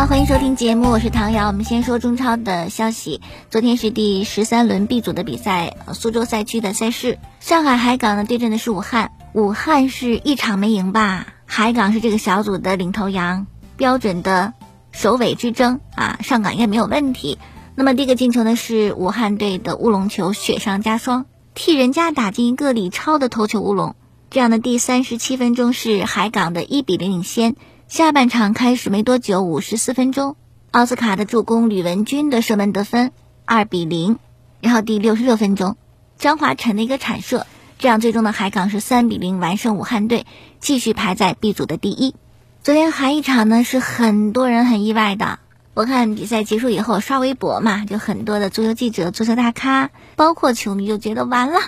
好，欢迎收听节目，我是唐瑶。我们先说中超的消息。昨天是第十三轮 B 组的比赛，苏州赛区的赛事，上海海港呢对阵的是武汉，武汉是一场没赢吧？海港是这个小组的领头羊，标准的首尾之争啊，上港应该没有问题。那么第一个进球呢是武汉队的乌龙球，雪上加霜，替人家打进一个李超的头球乌龙。这样的第三十七分钟是海港的一比零领先。下半场开始没多久，五十四分钟，奥斯卡的助攻，吕文君的射门得分，二比零。然后第六十六分钟，张华晨的一个铲射，这样最终的海港是三比零完胜武汉队，继续排在 B 组的第一。昨天还一场呢，是很多人很意外的。我看比赛结束以后刷微博嘛，就很多的足球记者、足球大咖，包括球迷就觉得完了。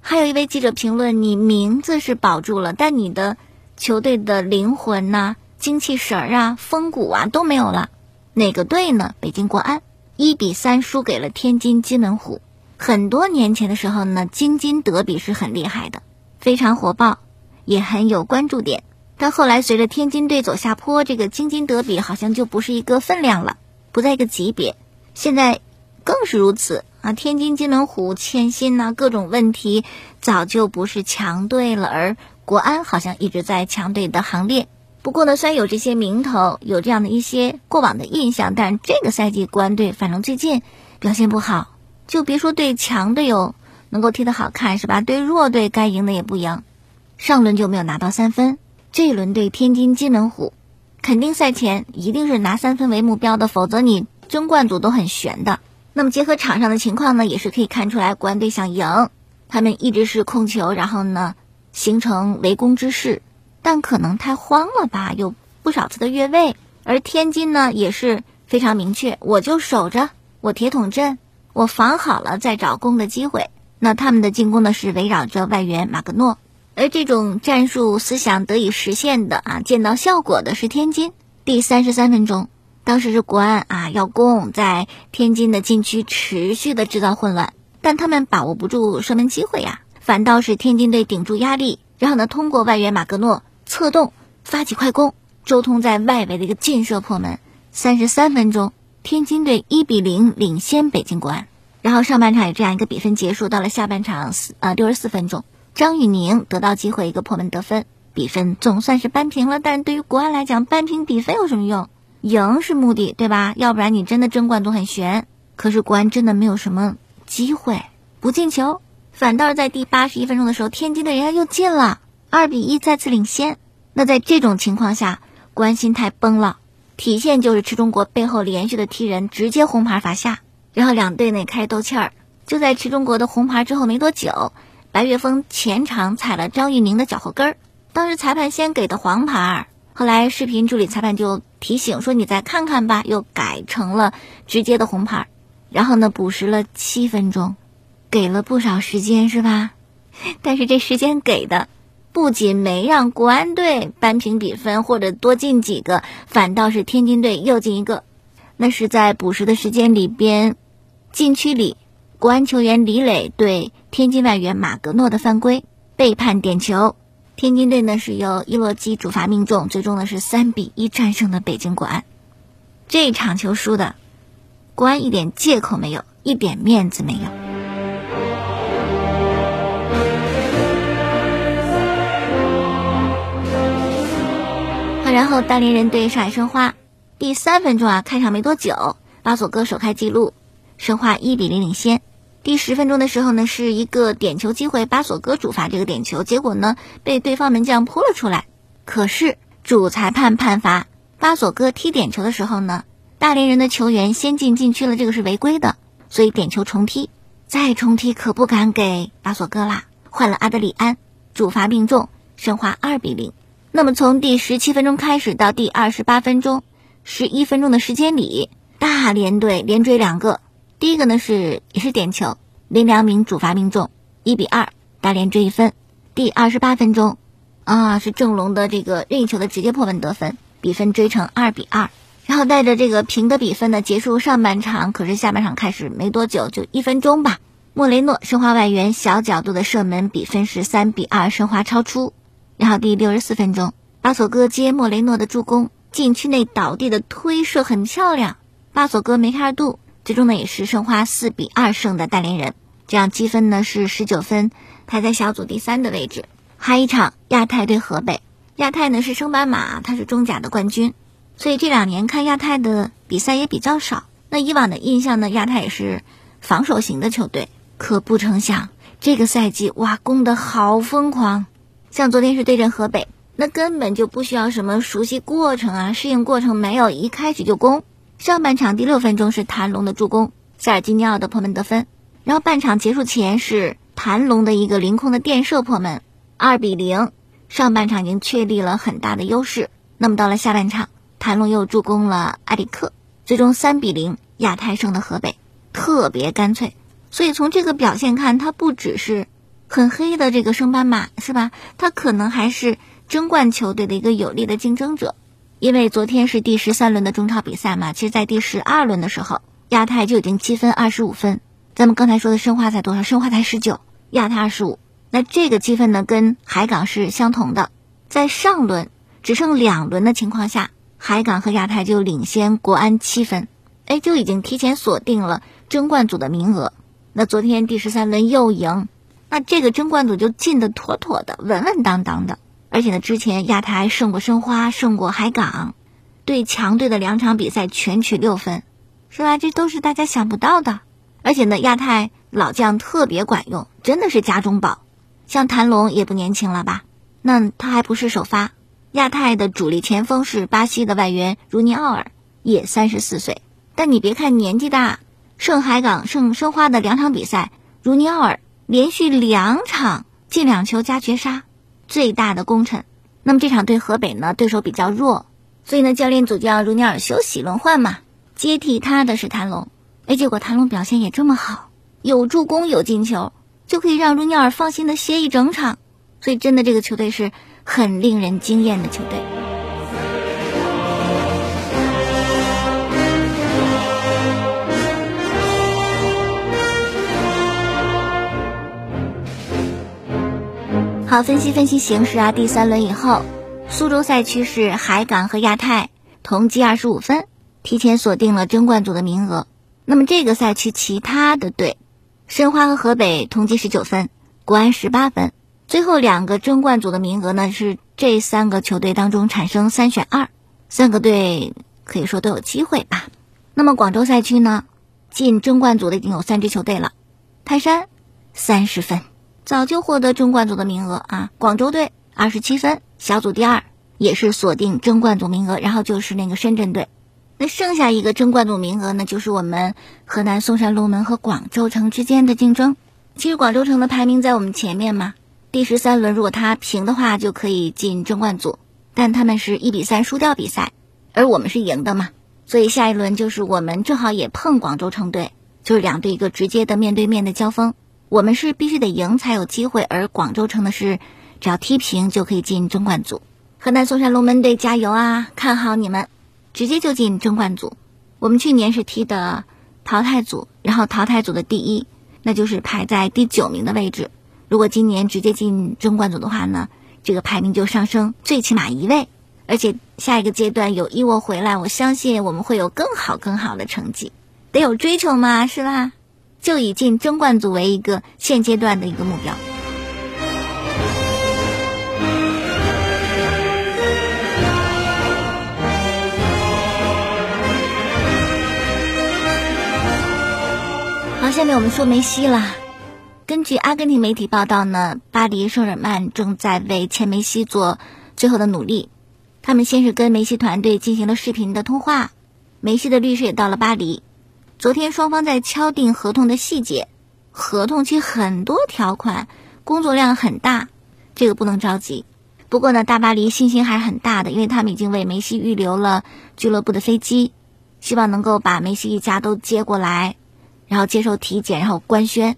还有一位记者评论：你名字是保住了，但你的球队的灵魂呢？精气神儿啊，风骨啊都没有了。哪个队呢？北京国安一比三输给了天津津门虎。很多年前的时候呢，京津德比是很厉害的，非常火爆，也很有关注点。但后来随着天津队走下坡，这个京津德比好像就不是一个分量了，不在一个级别。现在更是如此啊！天津津门虎欠薪呐，各种问题，早就不是强队了。而国安好像一直在强队的行列。不过呢，虽然有这些名头，有这样的一些过往的印象，但这个赛季国安队反正最近表现不好，就别说对强队友能够踢得好看是吧？对弱队该赢的也不赢，上轮就没有拿到三分，这一轮对天津金门虎，肯定赛前一定是拿三分为目标的，否则你争冠组都很悬的。那么结合场上的情况呢，也是可以看出来国安队想赢，他们一直是控球，然后呢形成围攻之势。但可能太慌了吧，有不少次的越位。而天津呢也是非常明确，我就守着我铁桶阵，我防好了再找攻的机会。那他们的进攻呢是围绕着外援马格诺，而这种战术思想得以实现的啊，见到效果的是天津。第三十三分钟，当时是国安啊要攻，在天津的禁区持续的制造混乱，但他们把握不住射门机会呀，反倒是天津队顶住压力，然后呢通过外援马格诺。策动发起快攻，周通在外围的一个劲射破门。三十三分钟，天津队一比零领先北京国安。然后上半场有这样一个比分结束，到了下半场四呃六十四分钟，张宇宁得到机会一个破门得分，比分总算是扳平了。但对于国安来讲，扳平比分有什么用？赢是目的，对吧？要不然你真的争冠都很悬。可是国安真的没有什么机会，不进球，反倒是在第八十一分钟的时候，天津队人家又进了。二比一再次领先，那在这种情况下，关心态崩了，体现就是池中国背后连续的踢人，直接红牌罚下，然后两队内开始斗气儿。就在池中国的红牌之后没多久，白岳峰前场踩了张玉宁的脚后跟儿，当时裁判先给的黄牌，后来视频助理裁判就提醒说你再看看吧，又改成了直接的红牌，然后呢补时了七分钟，给了不少时间是吧？但是这时间给的。不仅没让国安队扳平比分或者多进几个，反倒是天津队又进一个。那是在补时的时间里边，禁区里国安球员李磊对天津外援马格诺的犯规被判点球。天津队呢是由伊洛基主罚命中，最终呢是三比一战胜了北京国安。这场球输的，国安一点借口没有，一点面子没有。然后大连人对上海申花，第三分钟啊，开场没多久，巴索戈首开纪录，申花一比零领先。第十分钟的时候呢，是一个点球机会，巴索戈主罚这个点球，结果呢被对方门将扑了出来。可是主裁判判罚巴索戈踢点球的时候呢，大连人的球员先进禁区了，这个是违规的，所以点球重踢。再重踢可不敢给巴索戈啦，换了阿德里安，主罚命中，申花二比零。那么从第十七分钟开始到第二十八分钟，十一分钟的时间里，大连队连追两个。第一个呢是也是点球，林良铭主罚命中，一比二，大连追一分。第二十八分钟，啊是郑龙的这个任意球的直接破门得分，比分追成二比二。然后带着这个平的比分呢结束上半场，可是下半场开始没多久，就一分钟吧，莫雷诺申花外援小角度的射门，比分是三比二，申花超出。然后第六十四分钟，巴索戈接莫雷诺的助攻，禁区内倒地的推射很漂亮。巴索戈梅开二度，最终呢也是申花四比二胜的大连人，这样积分呢是十九分，排在小组第三的位置。还一场亚太对河北，亚太呢是升班马，他是中甲的冠军，所以这两年看亚太的比赛也比较少。那以往的印象呢，亚太也是防守型的球队，可不成想这个赛季哇攻得好疯狂，像昨天是对阵河北，那根本就不需要什么熟悉过程啊，适应过程没有，一开始就攻。上半场第六分钟是谭龙的助攻，塞尔吉尼奥的破门得分，然后半场结束前是谭龙的一个凌空的垫射破门。二比零，上半场已经确立了很大的优势。那么到了下半场，谭龙又助攻了埃里克，最终三比零，亚太胜的河北，特别干脆。所以从这个表现看，他不只是很黑的这个升班马，是吧？他可能还是争冠球队的一个有力的竞争者。因为昨天是第十三轮的中超比赛嘛，其实，在第十二轮的时候，亚太就已经积分二十五分。咱们刚才说的申花才多少？申花才十九，亚太二十五。那这个积分呢，跟海港是相同的。在上轮只剩两轮的情况下，海港和亚太就领先国安七分，哎，就已经提前锁定了争冠组的名额。那昨天第十三轮又赢，那这个争冠组就进的妥妥的、稳稳当当的。而且呢，之前亚太胜过申花，胜过海港，对强队的两场比赛全取六分，是吧？这都是大家想不到的。而且呢，亚太老将特别管用，真的是家中宝。像谭龙也不年轻了吧？那他还不是首发。亚太的主力前锋是巴西的外援儒尼奥尔，也三十四岁。但你别看年纪大，胜海港、胜申花的两场比赛，儒尼奥尔连续两场进两球加绝杀，最大的功臣。那么这场对河北呢，对手比较弱，所以呢，教练组就让茹尼尔休息轮换嘛，接替他的是谭龙。哎，结果谭龙表现也这么好，有助攻有进球。就可以让卢尼尔放心的歇一整场，所以真的这个球队是很令人惊艳的球队。好，分析分析形势啊！第三轮以后，苏州赛区是海港和亚太同积二十五分，提前锁定了争冠组的名额。那么这个赛区其他的队。申花和河北同积十九分，国安十八分。最后两个争冠组的名额呢，是这三个球队当中产生三选二，三个队可以说都有机会吧。那么广州赛区呢，进争冠组的已经有三支球队了。泰山三十分，早就获得争冠组的名额啊。广州队二十七分，小组第二，也是锁定争冠组名额。然后就是那个深圳队。那剩下一个争冠组名额呢，就是我们河南嵩山龙门和广州城之间的竞争。其实广州城的排名在我们前面嘛，第十三轮如果他平的话，就可以进争冠组。但他们是一比三输掉比赛，而我们是赢的嘛，所以下一轮就是我们正好也碰广州城队，就是两队一个直接的面对面的交锋。我们是必须得赢才有机会，而广州城的是只要踢平就可以进争冠组。河南嵩山龙门队加油啊，看好你们！直接就进争冠组，我们去年是踢的淘汰组，然后淘汰组的第一，那就是排在第九名的位置。如果今年直接进争冠组的话呢，这个排名就上升最起码一位，而且下一个阶段有伊沃回来，我相信我们会有更好更好的成绩，得有追求嘛，是吧？就以进争冠组为一个现阶段的一个目标。好，下面我们说梅西了。根据阿根廷媒体报道呢，巴黎圣日耳曼正在为前梅西做最后的努力。他们先是跟梅西团队进行了视频的通话，梅西的律师也到了巴黎。昨天双方在敲定合同的细节，合同期很多条款，工作量很大，这个不能着急。不过呢，大巴黎信心还是很大的，因为他们已经为梅西预留了俱乐部的飞机，希望能够把梅西一家都接过来。然后接受体检，然后官宣。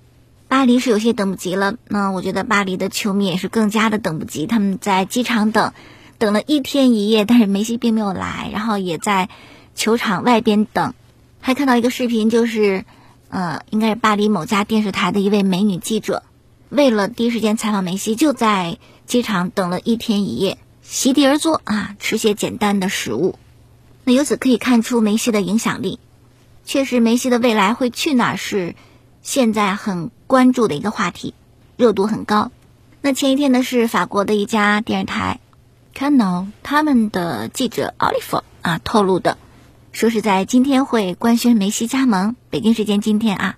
巴黎是有些等不及了。那我觉得巴黎的球迷也是更加的等不及。他们在机场等，等了一天一夜，但是梅西并没有来。然后也在球场外边等。还看到一个视频，就是呃，应该是巴黎某家电视台的一位美女记者，为了第一时间采访梅西，就在机场等了一天一夜，席地而坐啊，吃些简单的食物。那由此可以看出梅西的影响力。确实，梅西的未来会去哪儿是现在很关注的一个话题，热度很高。那前一天呢，是法国的一家电视台，Canal 他们的记者 Oliver 啊透露的，说是在今天会官宣梅西加盟，北京时间今天啊。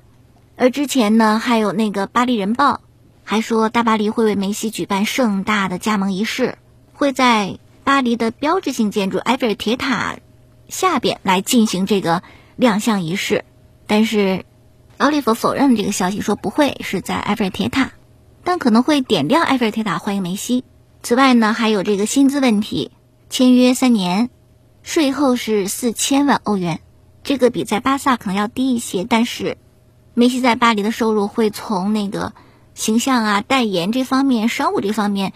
而之前呢，还有那个巴黎人报还说，大巴黎会为梅西举办盛大的加盟仪式，会在巴黎的标志性建筑埃菲尔铁塔下边来进行这个。亮相仪式，但是奥利弗否认了这个消息，说不会是在埃菲尔铁塔，但可能会点亮埃菲尔铁塔欢迎梅西。此外呢，还有这个薪资问题，签约三年，税后是四千万欧元，这个比在巴萨可能要低一些。但是梅西在巴黎的收入会从那个形象啊、代言这方面、商务这方面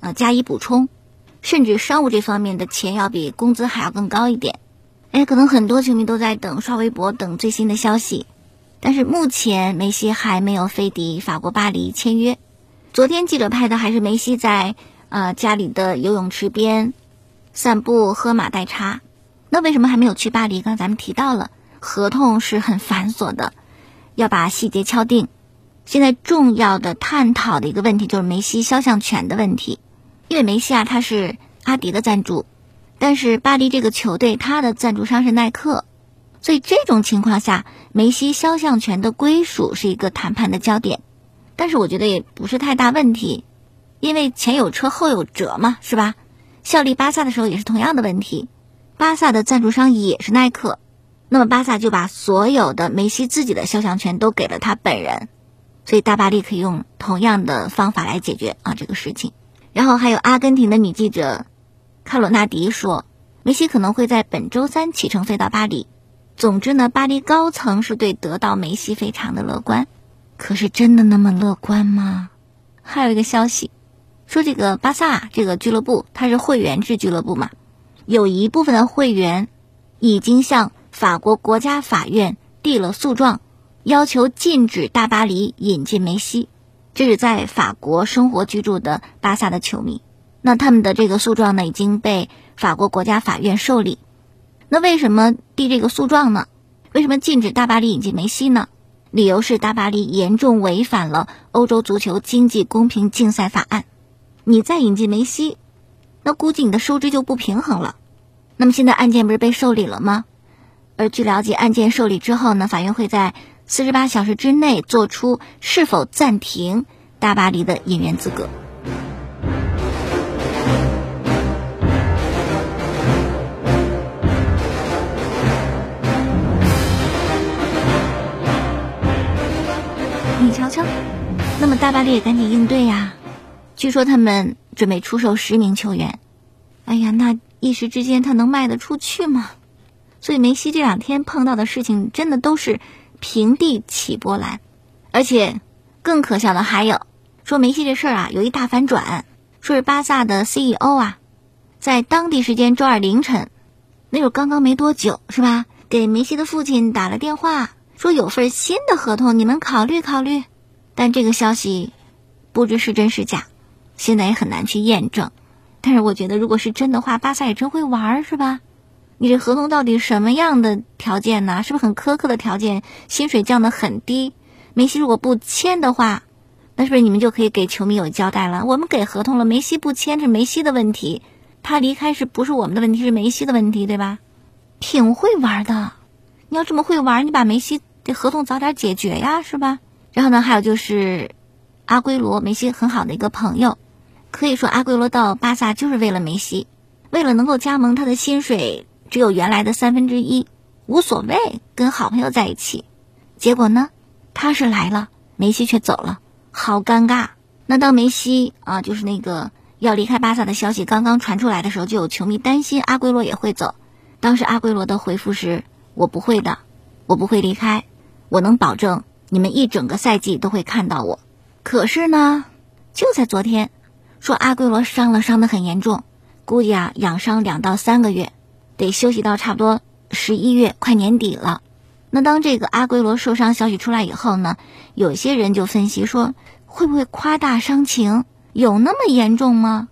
呃加以补充，甚至商务这方面的钱要比工资还要更高一点。哎，可能很多球迷都在等刷微博等最新的消息，但是目前梅西还没有飞抵法国巴黎签约。昨天记者拍的还是梅西在呃家里的游泳池边散步喝马黛茶。那为什么还没有去巴黎？刚才咱们提到了，合同是很繁琐的，要把细节敲定。现在重要的探讨的一个问题就是梅西肖像权的问题，因为梅西啊他是阿迪的赞助。但是巴黎这个球队，他的赞助商是耐克，所以这种情况下，梅西肖像权的归属是一个谈判的焦点。但是我觉得也不是太大问题，因为前有车后有辙嘛，是吧？效力巴萨的时候也是同样的问题，巴萨的赞助商也是耐克，那么巴萨就把所有的梅西自己的肖像权都给了他本人，所以大巴黎可以用同样的方法来解决啊这个事情。然后还有阿根廷的女记者。卡罗纳迪说：“梅西可能会在本周三启程飞到巴黎。总之呢，巴黎高层是对得到梅西非常的乐观。可是真的那么乐观吗？还有一个消息，说这个巴萨这个俱乐部它是会员制俱乐部嘛，有一部分的会员已经向法国国家法院递了诉状，要求禁止大巴黎引进梅西。这是在法国生活居住的巴萨的球迷。”那他们的这个诉状呢，已经被法国国家法院受理。那为什么递这个诉状呢？为什么禁止大巴黎引进梅西呢？理由是大巴黎严重违反了欧洲足球经济公平竞赛法案。你再引进梅西，那估计你的收支就不平衡了。那么现在案件不是被受理了吗？而据了解，案件受理之后呢，法院会在四十八小时之内做出是否暂停大巴黎的引援资格。你瞧瞧，那么大巴黎也赶紧应对呀！据说他们准备出售十名球员。哎呀，那一时之间他能卖得出去吗？所以梅西这两天碰到的事情真的都是平地起波澜，而且更可笑的还有，说梅西这事儿啊有一大反转，说是巴萨的 CEO 啊，在当地时间周二凌晨，那会儿刚刚没多久是吧？给梅西的父亲打了电话。说有份新的合同，你们考虑考虑。但这个消息不知是真是假，现在也很难去验证。但是我觉得，如果是真的话，巴萨也真会玩，是吧？你这合同到底什么样的条件呢？是不是很苛刻的条件？薪水降得很低？梅西如果不签的话，那是不是你们就可以给球迷有交代了？我们给合同了，梅西不签是梅西的问题，他离开是不是我们的问题？是梅西的问题，对吧？挺会玩的。你要这么会玩，你把梅西这合同早点解决呀，是吧？然后呢，还有就是阿圭罗，梅西很好的一个朋友，可以说阿圭罗到巴萨就是为了梅西，为了能够加盟，他的薪水只有原来的三分之一，无所谓，跟好朋友在一起。结果呢，他是来了，梅西却走了，好尴尬。那当梅西啊，就是那个要离开巴萨的消息刚刚传出来的时候，就有球迷担心阿圭罗也会走。当时阿圭罗的回复是。我不会的，我不会离开，我能保证你们一整个赛季都会看到我。可是呢，就在昨天，说阿圭罗伤了，伤得很严重，估计啊养伤两到三个月，得休息到差不多十一月，快年底了。那当这个阿圭罗受伤消息出来以后呢，有些人就分析说，会不会夸大伤情？有那么严重吗？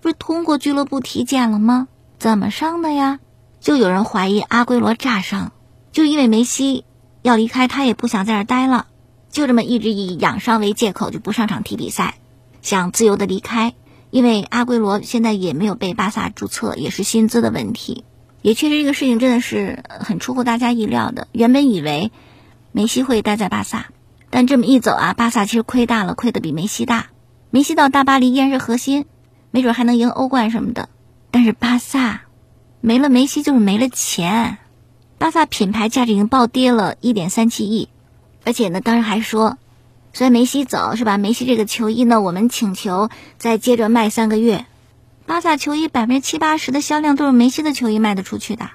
不是通过俱乐部体检了吗？怎么伤的呀？就有人怀疑阿圭罗炸伤，就因为梅西要离开，他也不想在这儿待了，就这么一直以养伤为借口就不上场踢比赛，想自由的离开。因为阿圭罗现在也没有被巴萨注册，也是薪资的问题，也确实这个事情真的是很出乎大家意料的。原本以为梅西会待在巴萨，但这么一走啊，巴萨其实亏大了，亏的比梅西大。梅西到大巴黎依然是核心，没准还能赢欧冠什么的。但是巴萨没了梅西就是没了钱，巴萨品牌价值已经暴跌了一点三七亿，而且呢，当时还说。所以梅西走是吧？梅西这个球衣呢，我们请求再接着卖三个月。巴萨球衣百分之七八十的销量都是梅西的球衣卖得出去的，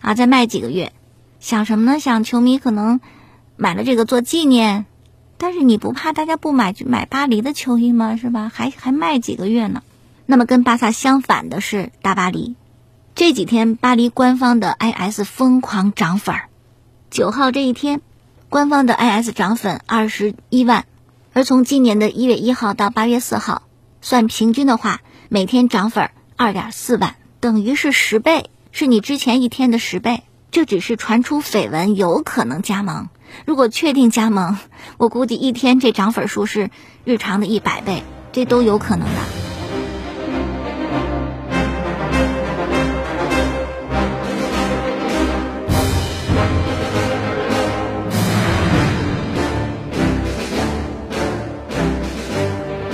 啊，再卖几个月，想什么呢？想球迷可能买了这个做纪念，但是你不怕大家不买就买巴黎的球衣吗？是吧？还还卖几个月呢？那么跟巴萨相反的是大巴黎，这几天巴黎官方的 IS 疯狂涨粉儿，九号这一天。官方的 IS 涨粉二十一万，而从今年的一月一号到八月四号，算平均的话，每天涨粉二点四万，等于是十倍，是你之前一天的十倍。这只是传出绯闻，有可能加盟。如果确定加盟，我估计一天这涨粉数是日常的一百倍，这都有可能的。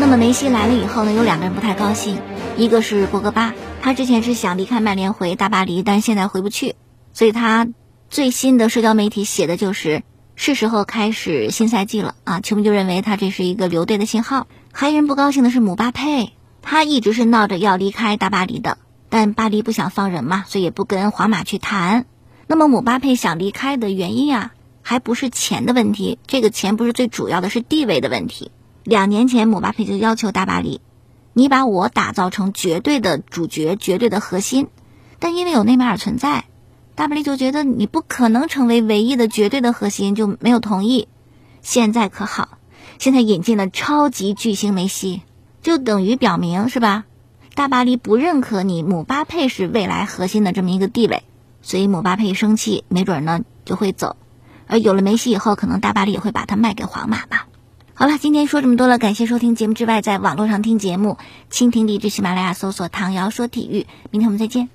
那么梅西来了以后呢，有两个人不太高兴，一个是博格巴，他之前是想离开曼联回大巴黎，但现在回不去，所以他最新的社交媒体写的就是是时候开始新赛季了啊，球迷就认为他这是一个留队的信号。还有人不高兴的是姆巴佩，他一直是闹着要离开大巴黎的，但巴黎不想放人嘛，所以也不跟皇马去谈。那么姆巴佩想离开的原因啊，还不是钱的问题，这个钱不是最主要的，是地位的问题。两年前，姆巴佩就要求大巴黎，你把我打造成绝对的主角、绝对的核心。但因为有内马尔存在，大巴黎就觉得你不可能成为唯一的绝对的核心，就没有同意。现在可好，现在引进了超级巨星梅西，就等于表明是吧？大巴黎不认可你姆巴佩是未来核心的这么一个地位，所以姆巴佩生气，没准呢就会走。而有了梅西以后，可能大巴黎也会把他卖给皇马吧。好了，今天说这么多了，感谢收听节目之外，在网络上听节目，蜻蜓、荔枝、喜马拉雅搜索“唐瑶说体育”，明天我们再见。